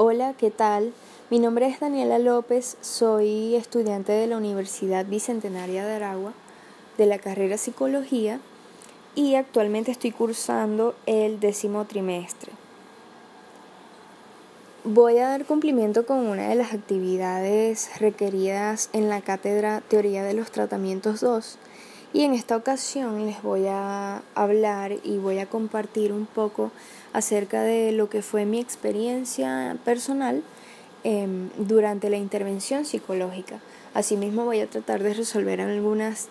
Hola, ¿qué tal? Mi nombre es Daniela López, soy estudiante de la Universidad Bicentenaria de Aragua, de la carrera Psicología, y actualmente estoy cursando el décimo trimestre. Voy a dar cumplimiento con una de las actividades requeridas en la cátedra Teoría de los Tratamientos 2 y en esta ocasión les voy a hablar y voy a compartir un poco acerca de lo que fue mi experiencia personal em, durante la intervención psicológica. Asimismo voy a tratar de resolver algunas,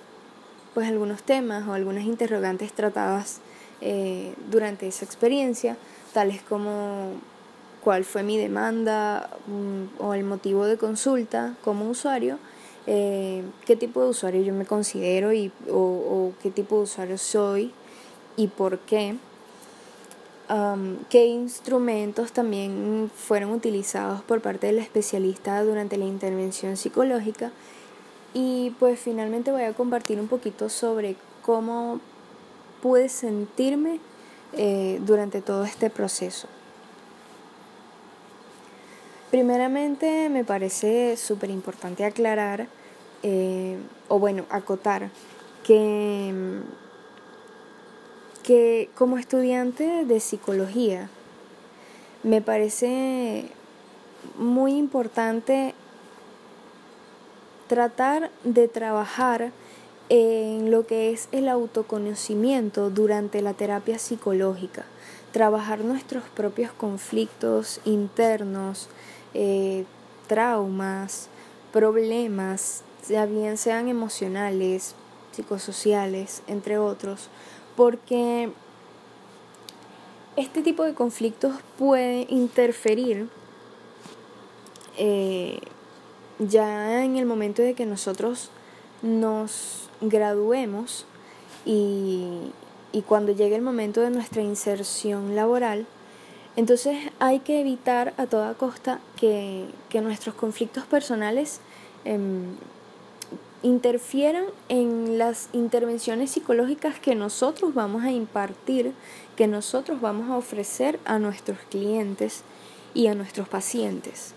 pues, algunos temas o algunas interrogantes tratadas eh, durante esa experiencia, tales como cuál fue mi demanda mm, o el motivo de consulta como usuario, eh, qué tipo de usuario yo me considero y, o, qué tipo de usuario soy y por qué. qué instrumentos también fueron utilizados por parte del especialista durante la intervención psicológica y pues finalmente voy a compartir un poquito sobre cómo pude sentirme eh, durante todo este proceso. Primeramente me parece súper importante aclarar, eh, o bueno, acotar, que, que como estudiante de psicología me parece muy importante tratar de trabajar en lo que es el autoconocimiento durante la terapia psicológica, trabajar nuestros propios conflictos internos, eh, traumas, problemas, ya bien sean emocionales, psicosociales, entre otros, porque este tipo de conflictos puede interferir eh, ya en el momento de que nosotros nos graduemos y, y cuando llegue el momento de nuestra inserción laboral, entonces hay que evitar a toda costa que, nuestros conflictos personales em, interfieran en las intervenciones psicológicas que nosotros vamos a impartir, que nosotros vamos a ofrecer a nuestros clientes y a nuestros pacientes.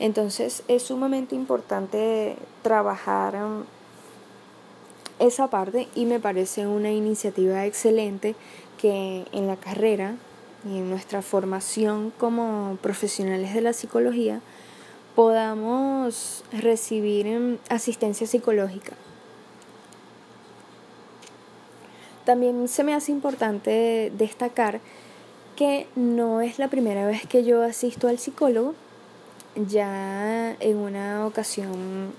Entonces es sumamente importante trabajar em, esa parte y me parece una iniciativa excelente que en la carrera y en nuestra formación como profesionales de la psicología podamos recibir em, asistencia psicológica. También se me hace importante destacar que no es la primera vez que yo asisto al psicólogo. Ya en una ocasión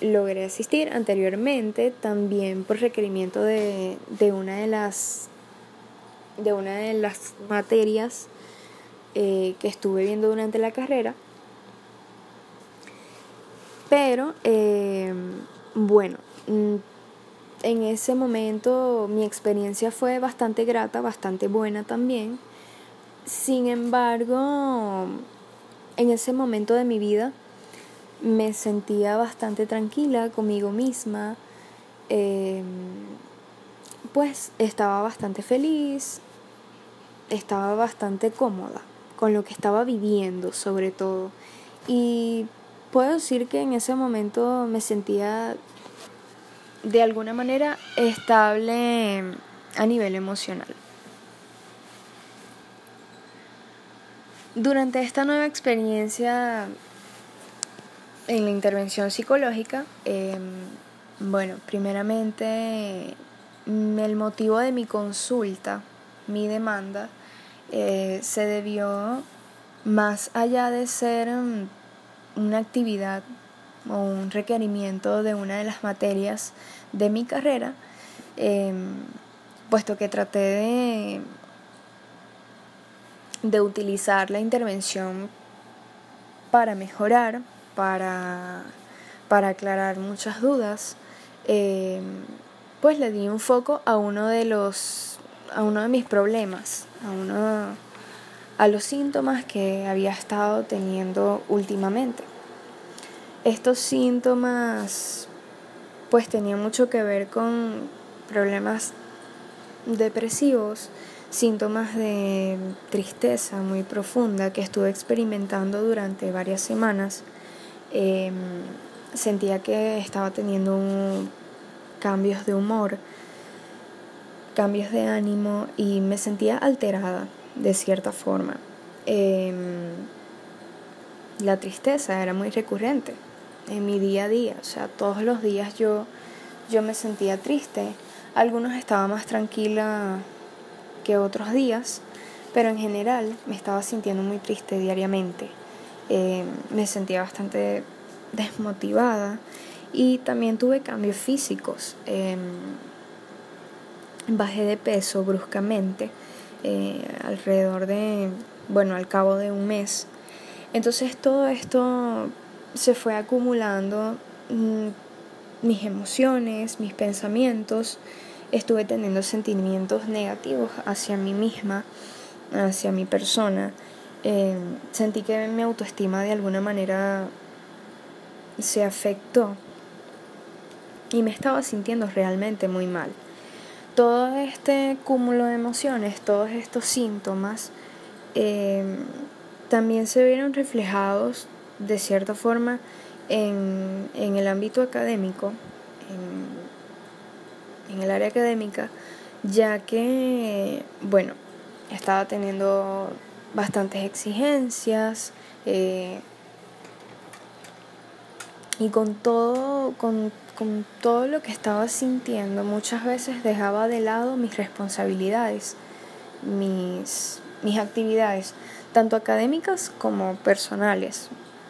logré asistir anteriormente, también por requerimiento de, de una de las de una de las materias eh, que estuve viendo durante la carrera. Pero, eh, bueno, mm, en ese momento mi experiencia fue bastante grata, bastante buena también. Sin embargo, en ese momento de mi vida me sentía bastante tranquila conmigo misma. Eh, pues estaba bastante feliz, estaba bastante cómoda con lo que estaba viviendo sobre todo. Y puedo decir que en ese momento me sentía de alguna manera estable a nivel emocional. Durante esta nueva experiencia en la intervención psicológica, em, bueno, primeramente el motivo de mi consulta, mi demanda, eh, se debió más allá de ser mm, una actividad o un requerimiento de una de las materias de mi carrera, em, puesto que traté de, utilizar la intervención para mejorar, para, para aclarar muchas dudas, em, pues le di un foco a uno de los a uno de mis problemas, a uno a los síntomas que había estado teniendo últimamente. Estos síntomas pues tenían mucho que ver con problemas depresivos, síntomas de tristeza muy profunda que estuve experimentando durante varias semanas. Em, sentía que estaba teniendo cambios de humor, cambios de ánimo y me sentía alterada de cierta forma. Em, la tristeza era muy recurrente en mi día a día, o sea, todos los días yo, yo me sentía triste. Algunos estaba más tranquila que otros días, pero en general me estaba sintiendo muy triste diariamente. Eh, me sentía bastante desmotivada y también tuve cambios físicos. Em, bajé de peso bruscamente eh, alrededor de, bueno, al cabo de un mes. Entonces todo esto se fue acumulando, mm, mis emociones, mis pensamientos, estuve teniendo sentimientos negativos hacia mí misma, hacia mi persona. Eh, sentí que mi autoestima de alguna manera se afectó y me estaba sintiendo realmente muy mal. Todo este cúmulo de emociones, todos estos síntomas, eh, también se vieron reflejados de cierta forma en, en el ámbito académico, en el área académica, ya que, bueno, estaba teniendo bastantes exigencias eh, y con todo, con, con todo lo que estaba sintiendo, muchas veces dejaba de lado mis responsabilidades, mis, mis actividades, tanto académicas como personales,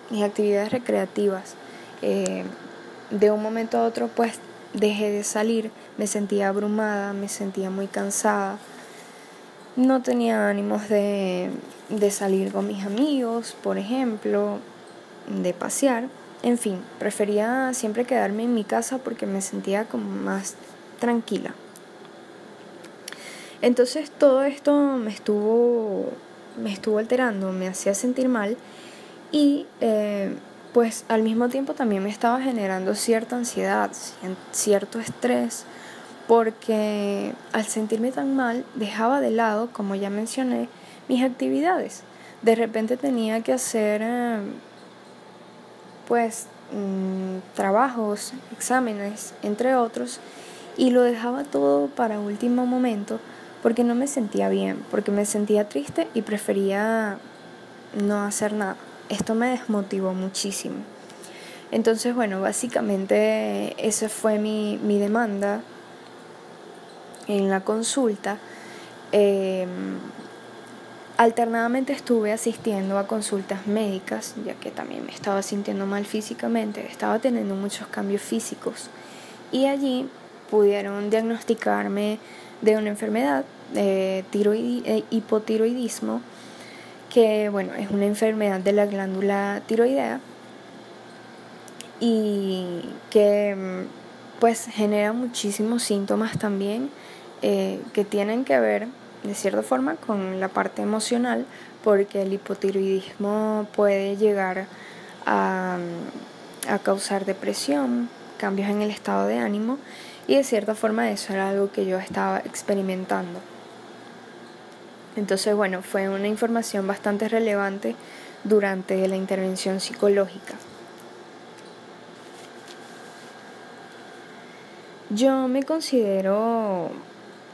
mis actividades recreativas. Eh, de un momento a otro, pues dejé de salir, me sentía abrumada, me sentía muy cansada, no tenía ánimos de, de salir con mis amigos, por ejemplo, de pasear, en fin, prefería siempre quedarme en mi casa porque me sentía como más tranquila. Entonces todo esto me estuvo, me estuvo alterando, me hacía sentir mal y eh, pues al mismo tiempo también me estaba generando cierta ansiedad, cierto estrés, porque al sentirme tan mal dejaba de lado, como ya mencioné, mis actividades. De repente tenía que hacer eh, pues mm, trabajos, exámenes, entre otros, y lo dejaba todo para último momento porque no me sentía bien, porque me sentía triste y prefería no hacer nada esto me desmotivó muchísimo. Entonces, bueno, básicamente esa fue mi, demanda en la consulta. Em, alternadamente estuve asistiendo a consultas médicas, ya que también me estaba sintiendo mal físicamente, estaba teniendo muchos cambios físicos. Y allí pudieron diagnosticarme de una enfermedad, de eh, hipotiroidismo, que bueno, es una enfermedad de la glándula tiroidea y que mm, pues genera muchísimos síntomas también eh, que tienen que ver de cierta forma con la parte emocional porque el hipotiroidismo puede llegar a, a causar depresión, cambios en el estado de ánimo y de cierta forma eso era algo que yo estaba experimentando. Entonces, bueno, fue una información bastante relevante durante la intervención psicológica. Yo me considero,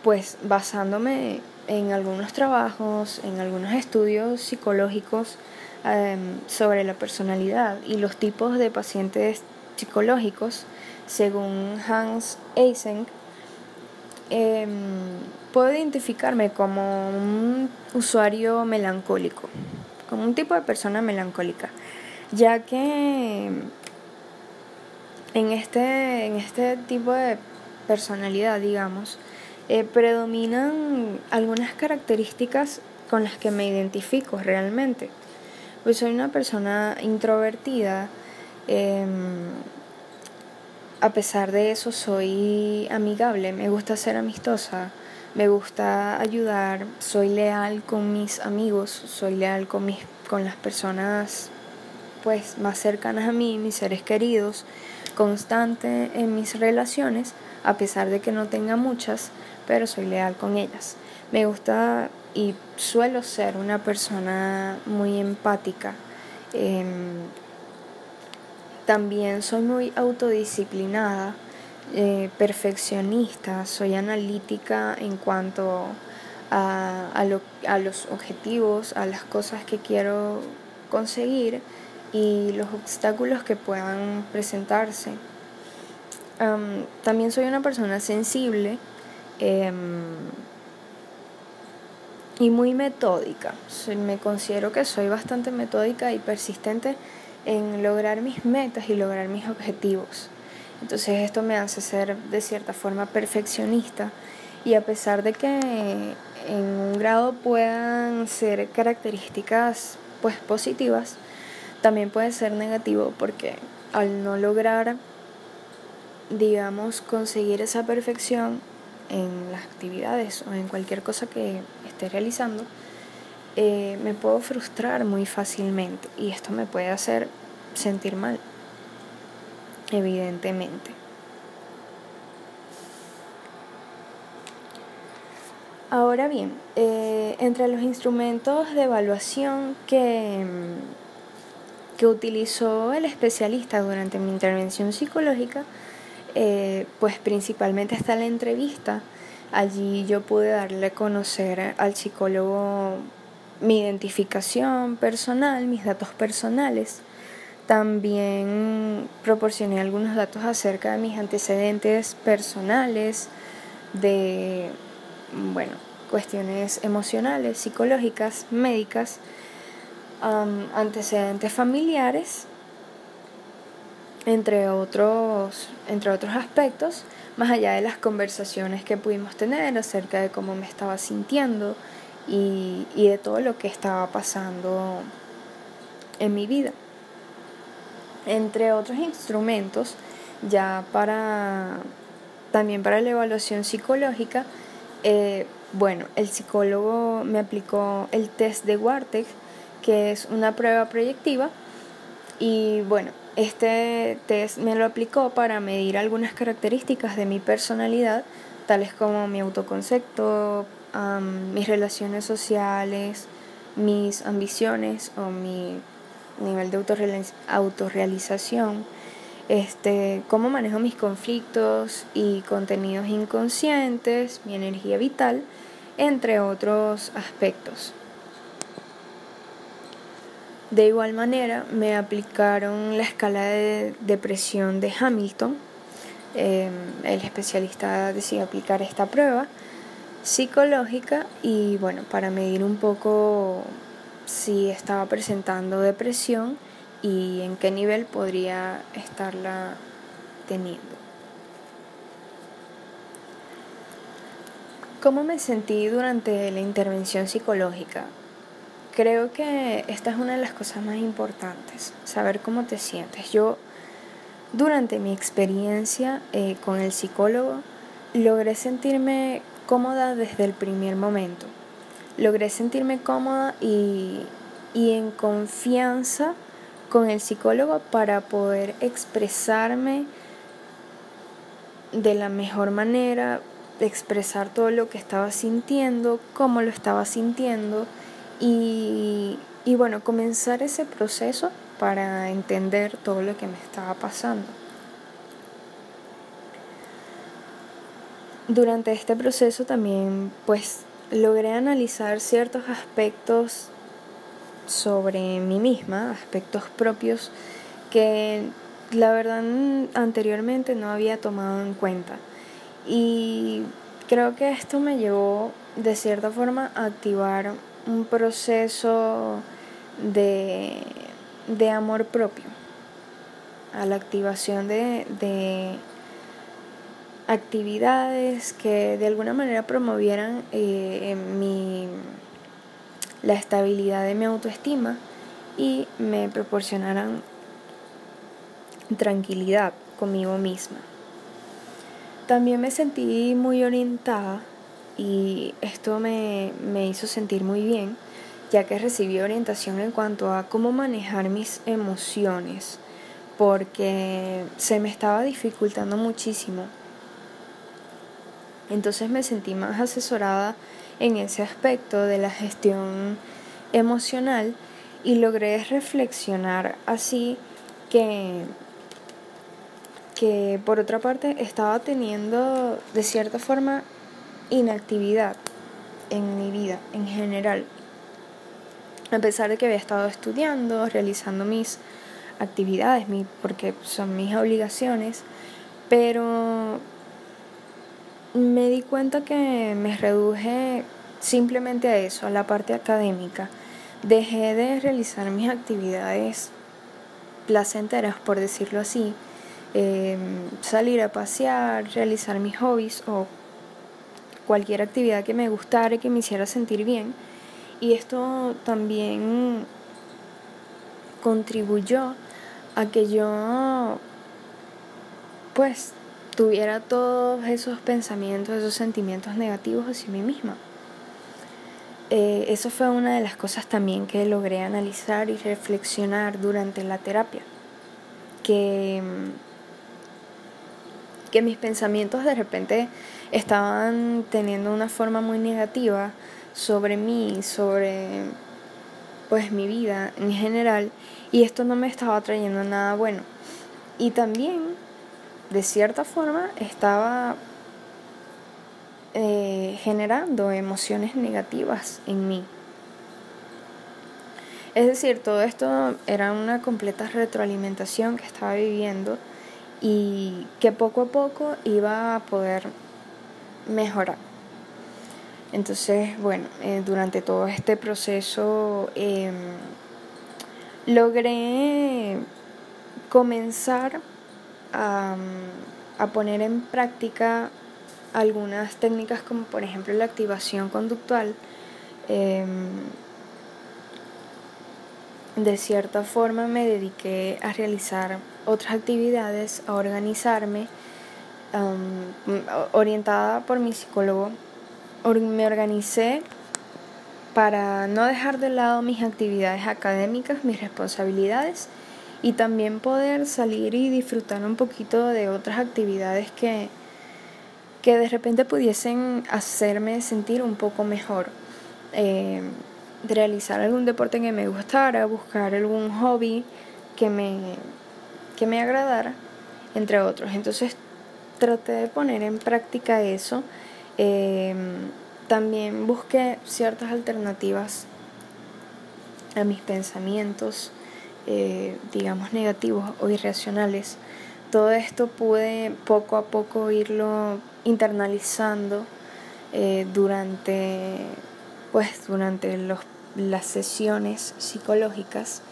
pues, basándome en algunos trabajos, en algunos estudios psicológicos em, sobre la personalidad y los tipos de pacientes psicológicos, según Hans Eysenck, eh, puedo identificarme como un usuario melancólico, como un tipo de persona melancólica, ya que en este, en este tipo de personalidad, digamos, eh, predominan algunas características con las que me identifico realmente. Pues soy una persona introvertida, em, a pesar de eso soy amigable, me gusta ser amistosa, me gusta ayudar, soy leal con mis amigos, soy leal con, mis, con las personas pues más cercanas a mí, mis seres queridos, constante en mis relaciones, a pesar de que no tenga muchas, pero soy leal con ellas. Me gusta y suelo ser una persona muy empática. Em, también soy muy autodisciplinada, eh, perfeccionista, soy analítica en cuanto a, a, los objetivos, a las cosas que quiero conseguir y los obstáculos que puedan presentarse. también soy una persona sensible em, y muy metódica. Me considero que soy bastante metódica y persistente en lograr mis metas y lograr mis objetivos. Entonces esto me hace ser de cierta forma perfeccionista y a pesar de que en un grado puedan ser características pues positivas, también puede ser negativo porque al no lograr digamos conseguir esa perfección en las actividades o en cualquier cosa que esté realizando, eh, me puedo frustrar muy fácilmente y esto me puede hacer sentir mal, evidentemente. Ahora bien, eh, entre los instrumentos de evaluación que, que utilizó el especialista durante mi intervención psicológica, eh, pues principalmente está la entrevista. Allí yo pude darle a conocer al psicólogo mi identificación personal, mis datos personales. También proporcioné algunos datos acerca de mis antecedentes personales, de, bueno, cuestiones emocionales, psicológicas, médicas, antecedentes familiares, entre otros, entre otros aspectos, más allá de las conversaciones que pudimos tener acerca de cómo me estaba sintiendo, y, de todo lo que estaba pasando en mi vida. Entre otros instrumentos, ya para también para la evaluación psicológica, eh, bueno, el psicólogo me aplicó el test de Warteg, que es una prueba proyectiva, y bueno, este test me lo aplicó para medir algunas características de mi personalidad, tales como mi autoconcepto, mis relaciones sociales, mis ambiciones o mi nivel de autorrealización, este, cómo manejo mis conflictos y contenidos inconscientes, mi energía vital, entre otros aspectos. De igual manera, me aplicaron la escala de depresión de Hamilton. Em, el especialista decidió aplicar esta prueba psicológica y bueno, para medir un poco si estaba presentando depresión y en qué nivel podría estarla teniendo. ¿Cómo me sentí durante la intervención psicológica? Creo que esta es una de las cosas más importantes, saber cómo te sientes. Yo, durante mi experiencia eh, con el psicólogo, logré sentirme cómoda desde el primer momento. Logré sentirme cómoda y, en confianza con el psicólogo para poder expresarme de la mejor manera, expresar todo lo que estaba sintiendo, cómo lo estaba sintiendo y, y bueno, comenzar ese proceso para entender todo lo que me estaba pasando. Durante este proceso también pues logré analizar ciertos aspectos sobre mí misma, aspectos propios que la verdad anteriormente no había tomado en cuenta. Y creo que esto me llevó de cierta forma a activar un proceso de, amor propio, a la activación de actividades que de alguna manera promovieran eh, mi, la estabilidad de mi autoestima y me proporcionaran tranquilidad conmigo misma. También me sentí muy orientada y esto me, me hizo sentir muy bien, ya que recibí orientación en cuanto a cómo manejar mis emociones, porque se me estaba dificultando muchísimo. Entonces me sentí más asesorada en ese aspecto de la gestión emocional y logré reflexionar así que que por otra parte estaba teniendo de cierta forma inactividad en mi vida en general. A pesar de que había estado estudiando, realizando mis actividades, porque son mis obligaciones, pero me di cuenta que me reduje simplemente a eso, a la parte académica. Dejé de realizar mis actividades placenteras, por decirlo así, em, salir a pasear, realizar mis hobbies o cualquier actividad que me gustara y que me hiciera sentir bien. Y esto también contribuyó a que yo pues tuviera todos esos pensamientos, esos sentimientos negativos hacia mí misma. Eh, eso fue una de las cosas también que logré analizar y reflexionar durante la terapia. Que, que mis pensamientos de repente estaban teniendo una forma muy negativa sobre mí, sobre pues mi vida en general y esto no me estaba trayendo nada bueno. Y también, de cierta forma, estaba eh, generando emociones negativas en mí. Es decir, todo esto era una completa retroalimentación que estaba viviendo y que poco a poco iba a poder mejorar. Entonces, bueno, eh, durante todo este proceso em, logré comenzar a, poner en práctica algunas técnicas como por ejemplo la activación conductual. Em, de cierta forma me dediqué a realizar otras actividades, a organizarme, orientada por mi psicólogo me organicé para no dejar de lado mis actividades académicas, mis responsabilidades y también poder salir y disfrutar un poquito de otras actividades que, que de repente pudiesen hacerme sentir un poco mejor. Eh, realizar algún deporte que me gustara, buscar algún hobby que me, que me agradara, entre otros. Entonces traté de poner en práctica eso Em, también busqué ciertas alternativas a mis pensamientos, eh, digamos, negativos o irracionales. Todo esto pude poco a poco irlo internalizando eh, durante, pues, durante las sesiones psicológicas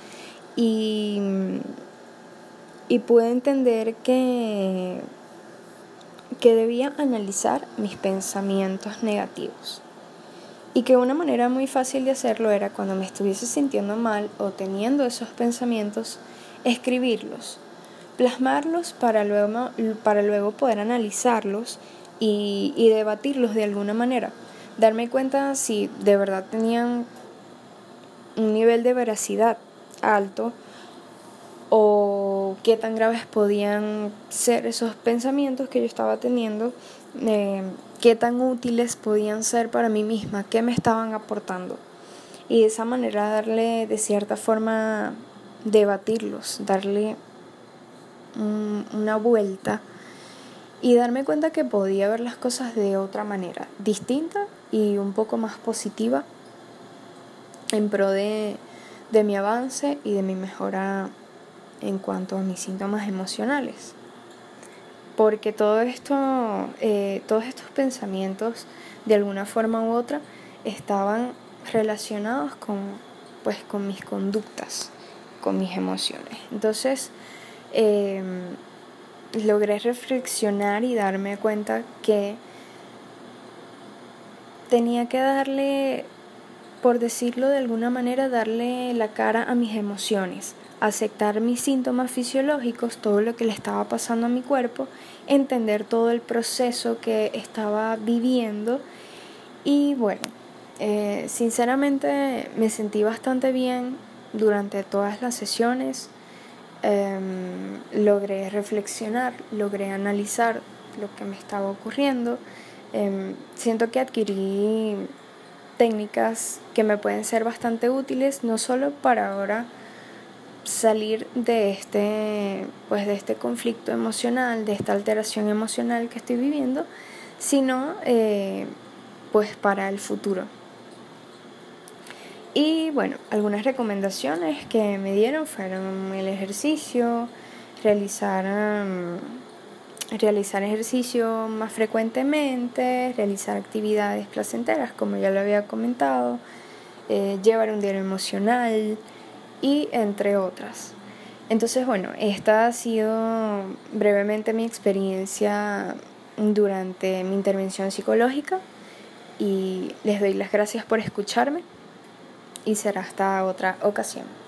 y, y pude entender que que debía analizar mis pensamientos negativos. Y que una manera muy fácil de hacerlo era cuando me estuviese sintiendo mal o teniendo esos pensamientos, escribirlos, plasmarlos para luego, para luego poder analizarlos y, y debatirlos de alguna manera, darme cuenta si de verdad tenían un nivel de veracidad alto o qué tan graves podían ser esos pensamientos que yo estaba teniendo, eh, qué tan útiles podían ser para mí misma, qué me estaban aportando. Y de esa manera darle de cierta forma, debatirlos, darle una vuelta y darme cuenta que podía ver las cosas de otra manera, distinta y un poco más positiva en pro de, de mi avance y de mi mejora en cuanto a mis síntomas emocionales. Porque todo esto, eh, todos estos pensamientos, de alguna forma u otra, estaban relacionados con, pues, con mis conductas, con mis emociones. Entonces, em, logré reflexionar y darme cuenta que tenía que darle, por decirlo de alguna manera, darle la cara a mis emociones, aceptar mis síntomas fisiológicos, todo lo que le estaba pasando a mi cuerpo, entender todo el proceso que estaba viviendo. Y bueno, eh, sinceramente me sentí bastante bien durante todas las sesiones, em, logré reflexionar, logré analizar lo que me estaba ocurriendo, em, siento que adquirí técnicas que me pueden ser bastante útiles, no solo para ahora salir de este, pues de este conflicto emocional, de esta alteración emocional que estoy viviendo, sino eh, pues para el futuro. Y bueno, algunas recomendaciones que me dieron fueron el ejercicio, realizar, realizar ejercicio más frecuentemente, realizar actividades placenteras, como ya lo había comentado, eh, llevar un diario emocional y entre otras. Entonces, bueno, esta ha sido brevemente mi experiencia durante mi intervención psicológica y les doy las gracias por escucharme y será hasta otra ocasión.